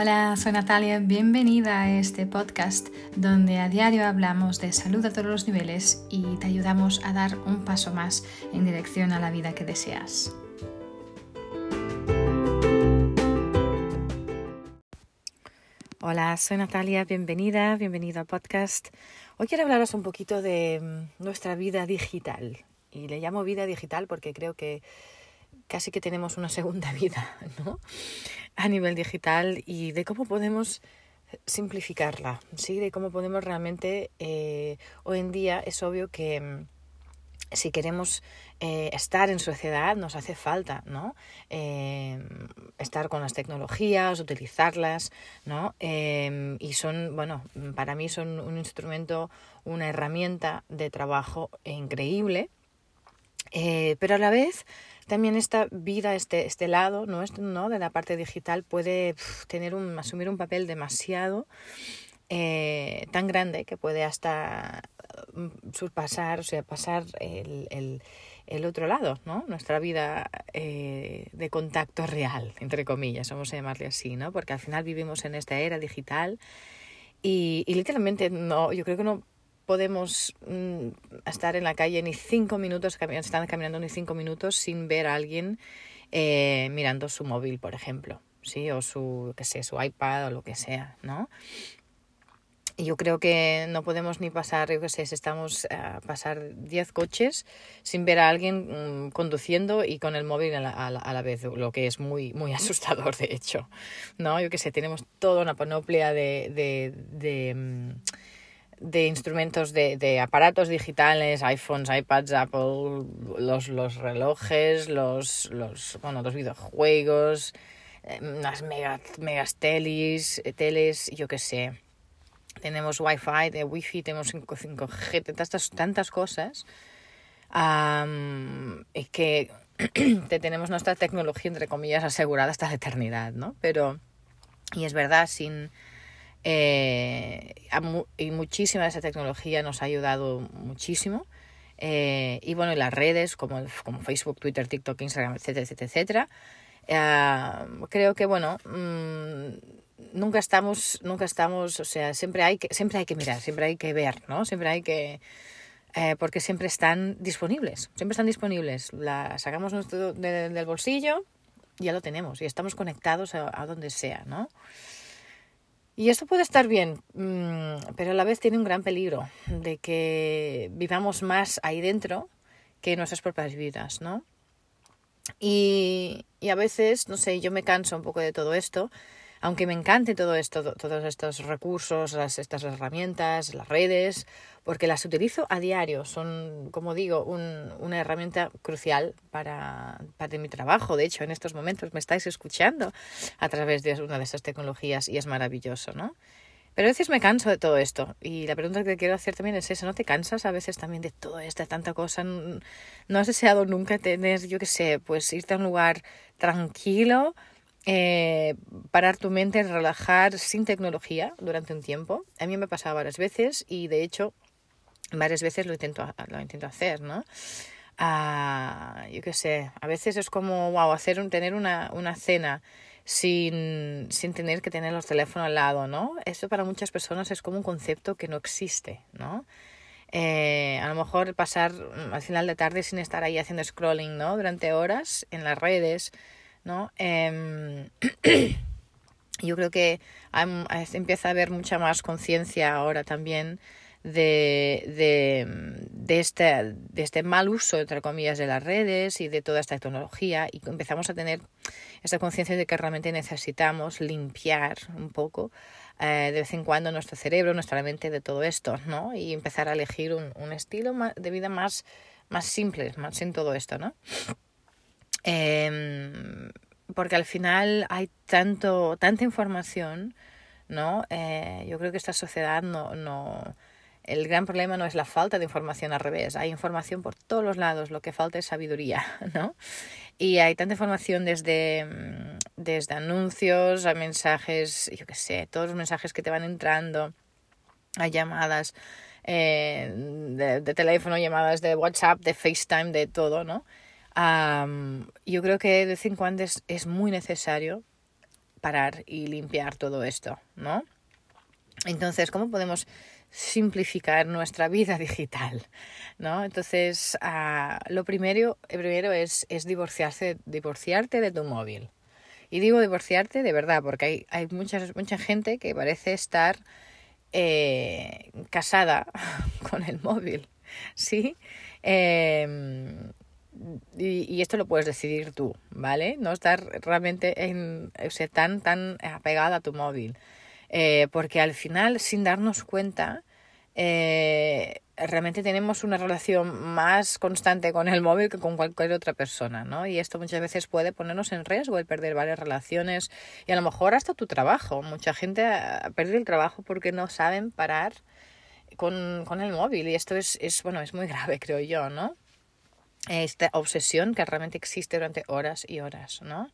Hola, soy Natalia, bienvenida a este podcast donde a diario hablamos de salud a todos los niveles y te ayudamos a dar un paso más en dirección a la vida que deseas. Hola, soy Natalia, bienvenida, bienvenido al podcast. Hoy quiero hablaros un poquito de mm, nuestra vida digital y le llamo vida digital porque creo que casi que tenemos una segunda vida, ¿no? A nivel digital y de cómo podemos simplificarla, ¿sí? De cómo podemos realmente, eh, hoy en día es obvio que mm, si queremos eh, estar en sociedad nos hace falta, ¿no? Eh, estar con las tecnologías, utilizarlas, ¿no? y son, bueno, para mí son un instrumento, una herramienta de trabajo increíble, pero a la vez también esta vida, este, este lado ¿no? ¿no? de la parte digital puede tener un, asumir un papel demasiado eh, tan grande que puede hasta mm, surpasar, o sea, pasar el, el, el otro lado, ¿no? Nuestra vida eh, de contacto real, entre comillas, vamos a llamarle así, ¿no? Porque al final vivimos en esta era digital y, y literalmente no, yo creo que no podemos mm, estar en la calle ni cinco minutos, están caminando ni cinco minutos sin ver a alguien eh, mirando su móvil, por ejemplo, ¿sí? O su, qué sé, su iPad o lo que sea, ¿no? Y yo creo que no podemos ni pasar, yo qué sé, si estamos a pasar diez coches sin ver a alguien mm, conduciendo y con el móvil a la, a, la, vez, lo que es muy, muy asustador, de hecho, ¿no? Yo qué sé, tenemos toda una panoplia de, de, de mm, de instrumentos de, de, aparatos digitales, iPhones, iPads, Apple, los, los relojes, los, los, bueno, los videojuegos, eh, las mega, megas teles, teles, yo qué sé. Tenemos Wi-Fi, de Wi-Fi, tenemos 5, g tantas, tantas cosas um, que te tenemos nuestra tecnología, entre comillas, asegurada hasta la eternidad, ¿no? Pero, y es verdad, sin eh, y muchísima de esa tecnología nos ha ayudado muchísimo. Eh, y bueno, y las redes como, como Facebook, Twitter, TikTok, Instagram, etcétera, etcétera, etcétera. Eh, creo que bueno, mm, nunca estamos, nunca estamos, o sea, siempre hay que, siempre hay que mirar, siempre hay que ver, ¿no? Siempre hay que, porque siempre están disponibles, siempre están disponibles. Sacamos nuestro, del bolsillo, ya lo tenemos y estamos conectados a, a donde sea, ¿no? Y esto puede estar bien, mm, pero a la vez tiene un gran peligro de que vivamos más ahí dentro que en nuestras propias vidas, ¿no? Y, y a veces, no sé, yo me canso un poco de todo esto aunque me encante todo esto, todos estos recursos, estas herramientas, las redes, porque las utilizo a diario, son, como digo, un, una herramienta crucial para, para mi trabajo. De hecho, en estos momentos me estáis escuchando a través de una de esas tecnologías y es maravilloso, ¿no? Pero a veces me canso de todo esto. Y la pregunta que quiero hacer también es esa, ¿no te cansas a veces también de todo esto, de tanta cosa? ¿No has deseado nunca tener, yo qué sé, pues irte a un lugar tranquilo, eh, parar tu mente, relajar sin tecnología durante un tiempo. A mí me ha pasado varias veces y de hecho varias veces lo intento, lo intento hacer, ¿no? Ah, yo qué sé, a veces es como, wow, hacer un, tener una, una cena sin, sin tener que tener los teléfonos al lado, ¿no? Esto para muchas personas es como un concepto que no existe, ¿no? Eh, a lo mejor pasar al final de tarde sin estar ahí haciendo scrolling, ¿no? Durante horas en las redes, ¿no? Em, yo creo que empieza a haber mucha más conciencia ahora también de, de, de, este, de este mal uso, entre comillas, de las redes y de toda esta tecnología y empezamos a tener esta conciencia de que realmente necesitamos limpiar un poco eh, de vez en cuando nuestro cerebro, nuestra mente de todo esto, ¿no? Y empezar a elegir un, un estilo de vida más, más simple, más sin todo esto, ¿no? Em, porque al final hay tanto, tanta información, ¿no? Eh, yo creo que esta sociedad no, no... El gran problema no es la falta de información al revés, hay información por todos los lados, lo que falta es sabiduría, ¿no? Y hay tanta información desde, mm, desde anuncios a mensajes, yo qué sé, todos los mensajes que te van entrando, a llamadas eh, de teléfono, llamadas de WhatsApp, de FaceTime, de todo, ¿no? Yo creo que de vez en cuando es, muy necesario parar y limpiar todo esto, ¿no? Entonces, ¿cómo podemos simplificar nuestra vida digital? ¿no? Entonces, uh, lo primero, primero es, es divorciarse, divorciarte de tu móvil. Y digo divorciarte de verdad, porque hay, hay mucha, mucha gente que parece estar eh, casada con el móvil, ¿sí? Eh, y, esto lo puedes decidir tú, ¿vale? No estar realmente en, o sea, tan, tan apegada a tu móvil. Eh, porque al final, sin darnos cuenta, eh, realmente tenemos una relación más constante con el móvil que con cualquier otra persona, ¿no? Y esto muchas veces puede ponernos en riesgo el perder varias relaciones y a lo mejor hasta tu trabajo. Mucha gente perdido el trabajo porque no saben parar con, con el móvil y esto es, es, bueno, es muy grave, creo yo, ¿no? Esta obsesión que realmente existe durante horas y horas, ¿no?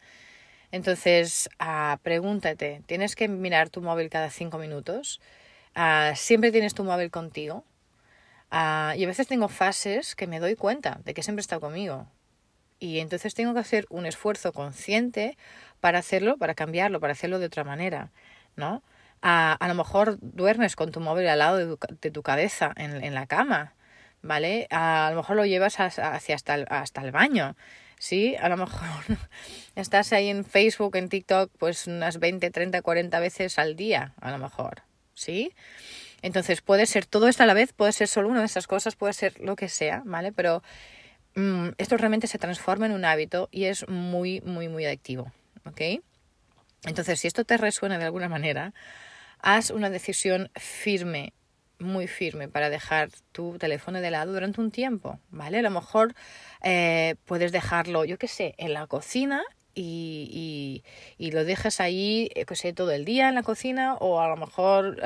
Entonces, uh, pregúntate, ¿tienes que mirar tu móvil cada cinco minutos? Uh, ¿Siempre tienes tu móvil contigo? Uh, y a veces tengo fases que me doy cuenta de que siempre está conmigo. Y entonces tengo que hacer un esfuerzo consciente para hacerlo, para cambiarlo, para hacerlo de otra manera, ¿no? a lo mejor duermes con tu móvil al lado de tu, de tu cabeza en, en, la cama, ¿vale? a lo mejor lo llevas hacia hasta el, hasta el baño ¿sí? A lo mejor estás ahí en Facebook, en TikTok, pues unas 20, 30, 40 veces al día, a lo mejor, ¿sí? Entonces puede ser todo esto a la vez, puede ser solo una de esas cosas, puede ser lo que sea, ¿vale? Pero mmm, esto realmente se transforma en un hábito y es muy, muy, muy adictivo, ¿ok? Entonces, si esto te resuena de alguna manera, haz una decisión firme muy firme para dejar tu teléfono de lado durante un tiempo, ¿vale? A lo mejor eh, puedes dejarlo, yo qué sé, en la cocina y, y, lo dejas ahí, eh, que sé, todo el día en la cocina o a lo mejor,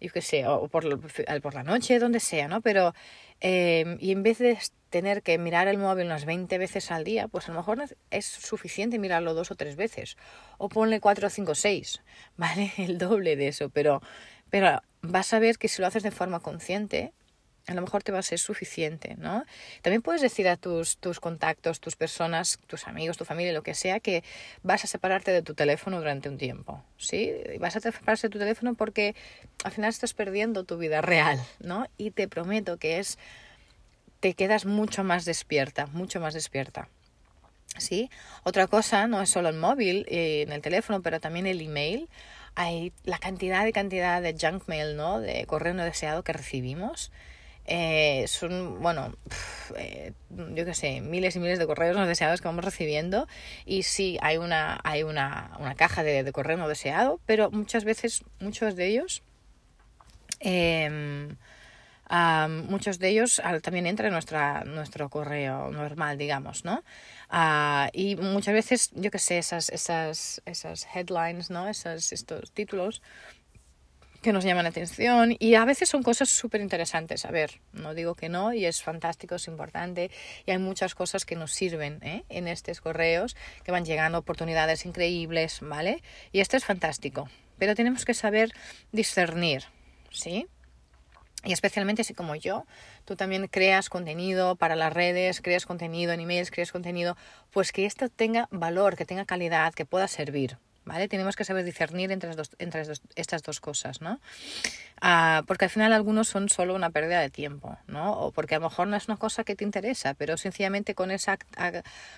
yo qué sé, o por, la noche, donde sea, ¿no? Pero, eh, y en vez de tener que mirar el móvil unas 20 veces al día, pues a lo mejor es suficiente mirarlo dos o tres veces. O ponle cuatro, cinco, seis, ¿vale? El doble de eso, pero pero vas a ver que si lo haces de forma consciente, a lo mejor te va a ser suficiente, ¿no? También puedes decir a tus, tus contactos, tus personas, tus amigos, tu familia, lo que sea, que vas a separarte de tu teléfono durante un tiempo, ¿sí? Vas a separarte de tu teléfono porque al final estás perdiendo tu vida real, ¿no? Y te prometo que es, te quedas mucho más despierta, mucho más despierta. ¿Sí? Otra cosa no es solo el móvil, eh, en el teléfono, pero también el email hay la cantidad y cantidad de junk mail, ¿no? De correo no deseado que recibimos. Eh, son, bueno, eh, yo qué sé, miles y miles de correos no deseados que vamos recibiendo. Y sí, hay una, hay una, una caja de, de, correo no deseado, pero muchas veces, muchos de ellos, eh, um, muchos de ellos también entran en nuestra, nuestro correo normal, digamos, ¿no? Uh, y muchas veces, yo qué sé, esas, esas, esas headlines, ¿no? Esas, estos títulos que nos llaman la atención y a veces son cosas súper interesantes. A ver, no digo que no y es fantástico, es importante y hay muchas cosas que nos sirven ¿eh? en estos correos que van llegando oportunidades increíbles, ¿vale? Y esto es fantástico, pero tenemos que saber discernir, ¿sí? Y especialmente si como yo, tú también creas contenido para las redes, creas contenido en emails, creas contenido, pues que esto tenga valor, que tenga calidad, que pueda servir. ¿Vale? Tenemos que saber discernir entre, dos, entre dos, estas dos cosas, ¿no? Ah, porque al final algunos son solo una pérdida de tiempo, ¿no? O porque a lo mejor no es una cosa que te interesa, pero sencillamente con esa,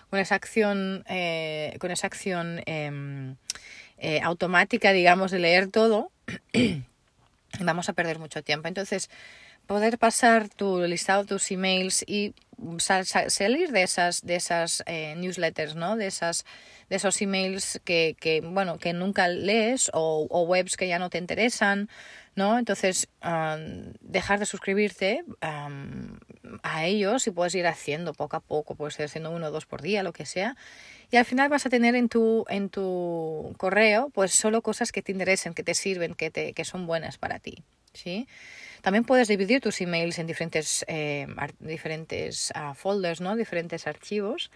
con esa acción, eh, con esa acción eh, eh, automática, digamos, de leer todo, vamos a perder mucho tiempo. Entonces, poder pasar tu listado, tus emails y salir de esas, de esas eh, newsletters, ¿no? De esas, de esos emails que, que bueno, que nunca lees o, webs que ya no te interesan, ¿no? Entonces, um, dejar de suscribirte a ellos y puedes ir haciendo poco a poco, puedes ir haciendo uno o dos por día, lo que sea. Y al final vas a tener en tu, en tu correo pues solo cosas que te interesen, que te sirven, que, te, que son buenas para ti, ¿sí? También puedes dividir tus emails en diferentes, eh, diferentes uh, folders, ¿no? Diferentes archivos.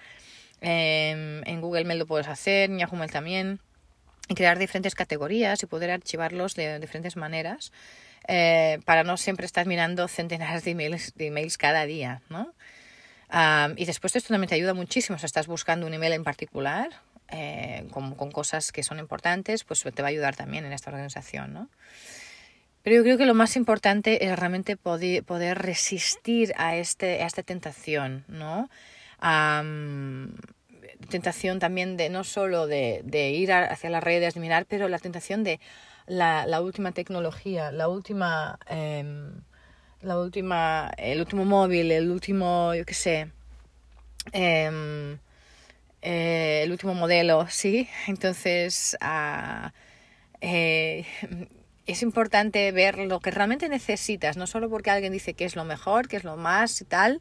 Eh, en Google Mail lo puedes hacer, en Yahoo Mail también. Y crear diferentes categorías y poder archivarlos de diferentes maneras. Eh, para no siempre estar mirando centenares de emails, de emails cada día, ¿no? Um, y después esto también te ayuda muchísimo si estás buscando un email en particular. eh, con, con, cosas que son importantes, pues te va a ayudar también en esta organización, ¿no? Pero yo creo que lo más importante es realmente poder, poder resistir a, este, a esta tentación, ¿no? tentación también de no solo de, de, ir hacia las redes, de mirar, pero la tentación de la, la última tecnología, la última, eh, la última, el último móvil, el último, yo qué sé, eh, eh, el último modelo, ¿sí? Entonces, uh, es importante ver lo que realmente necesitas, no solo porque alguien dice que es lo mejor, que es lo más y tal,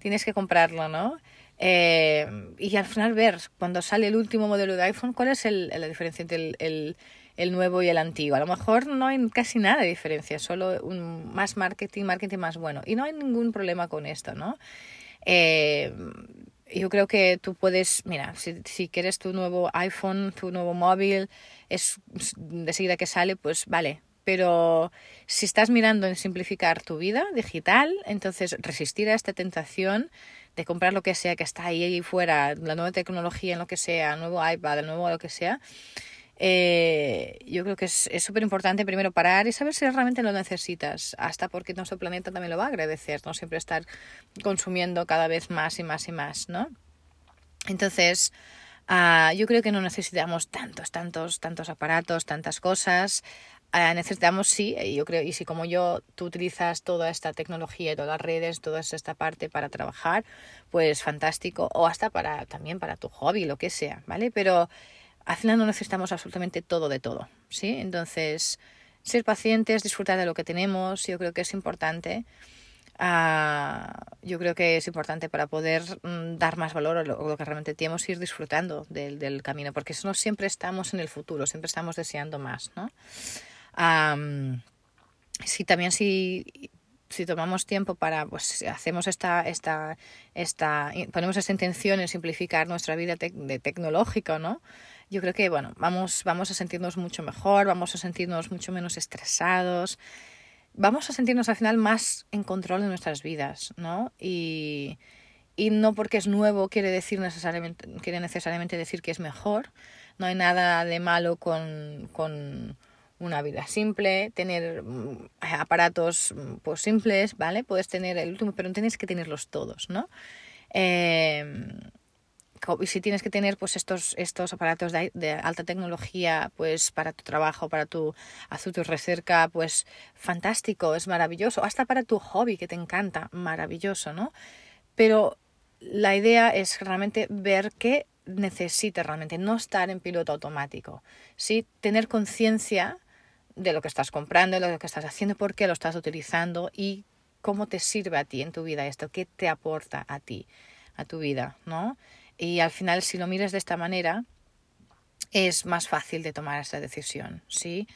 tienes que comprarlo, ¿no? Eh, y al final ver cuando sale el último modelo de iPhone, cuál es el, la diferencia entre el, nuevo y el antiguo. A lo mejor no hay casi nada de diferencia, solo un, más marketing, marketing más bueno. Y no hay ningún problema con esto, ¿no? Eh, yo creo que tú puedes, mira, si, si quieres tu nuevo iPhone, tu nuevo móvil, es de seguida que sale, pues vale. Pero si estás mirando en simplificar tu vida digital, entonces resistir a esta tentación de comprar lo que sea que está ahí, ahí fuera, la nueva tecnología en lo que sea, nuevo iPad, el nuevo lo que sea, eh, yo creo que es súper importante primero parar y saber si realmente lo necesitas, hasta porque nuestro planeta también lo va a agradecer, no siempre estar consumiendo cada vez más y más y más, ¿no? Entonces, uh, yo creo que no necesitamos tantos, tantos, tantos aparatos, tantas cosas. Uh, necesitamos sí, yo creo, y si como yo tú utilizas toda esta tecnología todas las redes, toda esta parte para trabajar, pues fantástico, o hasta para también para tu hobby, lo que sea, ¿vale? Pero al final no necesitamos absolutamente todo de todo, ¿sí? Entonces, ser pacientes, disfrutar de lo que tenemos, yo creo que es importante. Uh, yo creo que es importante para poder mm, dar más valor a lo, que realmente tenemos, ir disfrutando del, camino, porque no siempre estamos en el futuro, siempre estamos deseando más, ¿no? Um, sí, también si, si tomamos tiempo para, pues hacemos esta, esta, esta, ponemos esta intención en simplificar nuestra vida te de tecnológica, ¿no? Yo creo que, bueno, vamos, vamos a sentirnos mucho mejor, vamos a sentirnos mucho menos estresados, vamos a sentirnos al final más en control de nuestras vidas, ¿no? Y, y no porque es nuevo quiere decir necesariamente, quiere necesariamente decir que es mejor. No hay nada de malo con, con una vida simple, tener mm, aparatos mm, pues simples, ¿vale? Puedes tener el último, pero no tienes que tenerlos todos, ¿no? Eh, y si tienes que tener pues estos, estos aparatos de, de, alta tecnología pues para tu trabajo, para tu hacer tu recerca, pues fantástico, es maravilloso, hasta para tu hobby que te encanta, maravilloso, ¿no? Pero la idea es realmente ver qué necesitas realmente, no estar en piloto automático, ¿sí? Tener conciencia de lo que estás comprando, de lo que estás haciendo, por qué lo estás utilizando y cómo te sirve a ti en tu vida esto, qué te aporta a ti, a tu vida, ¿no? Y al final, si lo miras de esta manera, es más fácil de tomar esa decisión, ¿sí?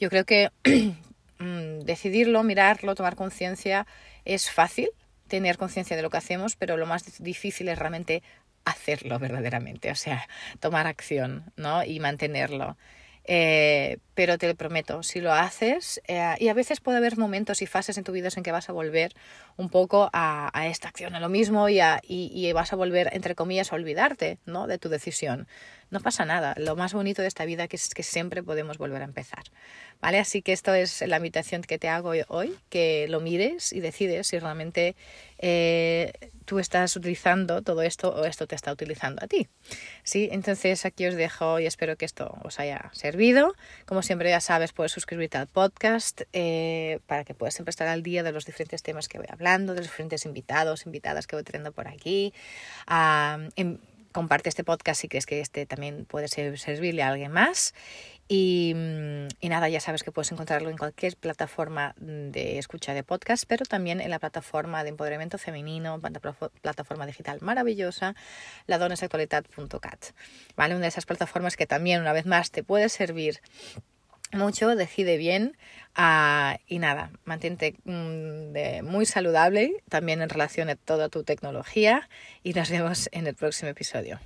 Yo creo que mm, decidirlo, mirarlo, tomar conciencia es fácil, tener conciencia de lo que hacemos, pero lo más difícil es realmente hacerlo verdaderamente, o sea, tomar acción, ¿no? Y mantenerlo. Eh, pero te lo prometo, si lo haces, eh, y a veces puede haber momentos y fases en tu vida en que vas a volver un poco a, a esta acción, a lo mismo, y, a, y, y, vas a volver, entre comillas, a olvidarte ¿no? de tu decisión. No pasa nada. Lo más bonito de esta vida es que siempre podemos volver a empezar. ¿Vale? Así que esto es la invitación que te hago hoy, que lo mires y decides si realmente eh, tú estás utilizando todo esto o esto te está utilizando a ti. ¿Sí? Entonces aquí os dejo y espero que esto os haya servido. Como siempre ya sabes, puedes suscribirte al podcast eh, para que puedas siempre estar al día de los diferentes temas que voy hablando, de los diferentes invitados, invitadas que voy teniendo por aquí. Comparte este podcast si crees que este también puede servirle a alguien más. Y, y, nada, ya sabes que puedes encontrarlo en cualquier plataforma de escucha de podcast, pero también en la plataforma de empoderamiento femenino, plataforma digital maravillosa, ladonesactualidad.cat. ¿Vale? Una de esas plataformas que también, una vez más, te puede servir mucho, decide bien uh, y nada, mantente mm, de, muy saludable también en relación a toda tu tecnología y nos vemos en el próximo episodio.